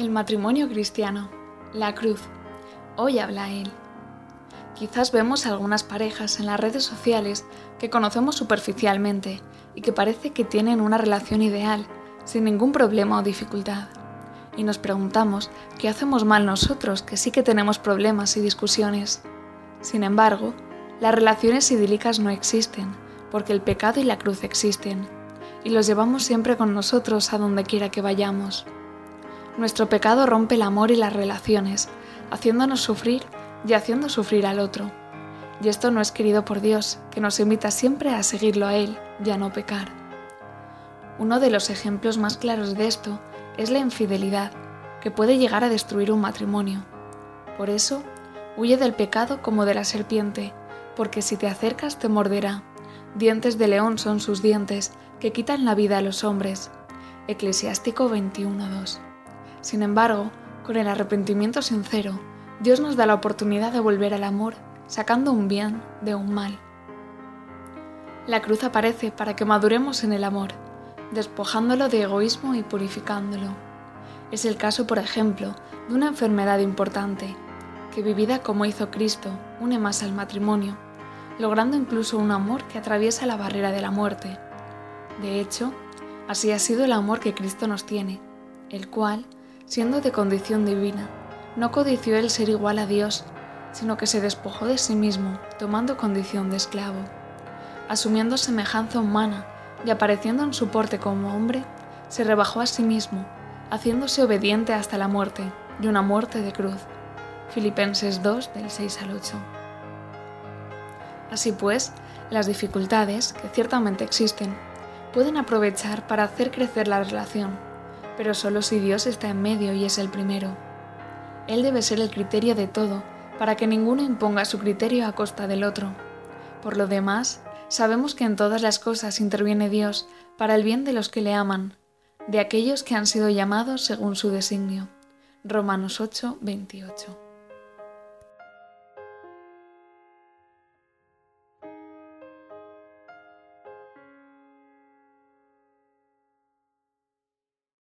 El matrimonio cristiano, la cruz. Hoy habla él. Quizás vemos algunas parejas en las redes sociales que conocemos superficialmente y que parece que tienen una relación ideal, sin ningún problema o dificultad. Y nos preguntamos qué hacemos mal nosotros, que sí que tenemos problemas y discusiones. Sin embargo, las relaciones idílicas no existen, porque el pecado y la cruz existen, y los llevamos siempre con nosotros a donde quiera que vayamos. Nuestro pecado rompe el amor y las relaciones, haciéndonos sufrir y haciendo sufrir al otro. Y esto no es querido por Dios, que nos invita siempre a seguirlo a Él y a no pecar. Uno de los ejemplos más claros de esto es la infidelidad, que puede llegar a destruir un matrimonio. Por eso, huye del pecado como de la serpiente, porque si te acercas te morderá. Dientes de león son sus dientes, que quitan la vida a los hombres. Eclesiástico 21.2. Sin embargo, con el arrepentimiento sincero, Dios nos da la oportunidad de volver al amor, sacando un bien de un mal. La cruz aparece para que maduremos en el amor, despojándolo de egoísmo y purificándolo. Es el caso, por ejemplo, de una enfermedad importante, que vivida como hizo Cristo, une más al matrimonio, logrando incluso un amor que atraviesa la barrera de la muerte. De hecho, así ha sido el amor que Cristo nos tiene, el cual, siendo de condición divina, no codició el ser igual a Dios, sino que se despojó de sí mismo, tomando condición de esclavo. Asumiendo semejanza humana y apareciendo en su porte como hombre, se rebajó a sí mismo, haciéndose obediente hasta la muerte, y una muerte de cruz. Filipenses 2 del 6 al 8. Así pues, las dificultades, que ciertamente existen, pueden aprovechar para hacer crecer la relación pero solo si Dios está en medio y es el primero. Él debe ser el criterio de todo, para que ninguno imponga su criterio a costa del otro. Por lo demás, sabemos que en todas las cosas interviene Dios para el bien de los que le aman, de aquellos que han sido llamados según su designio. Romanos 8, 28.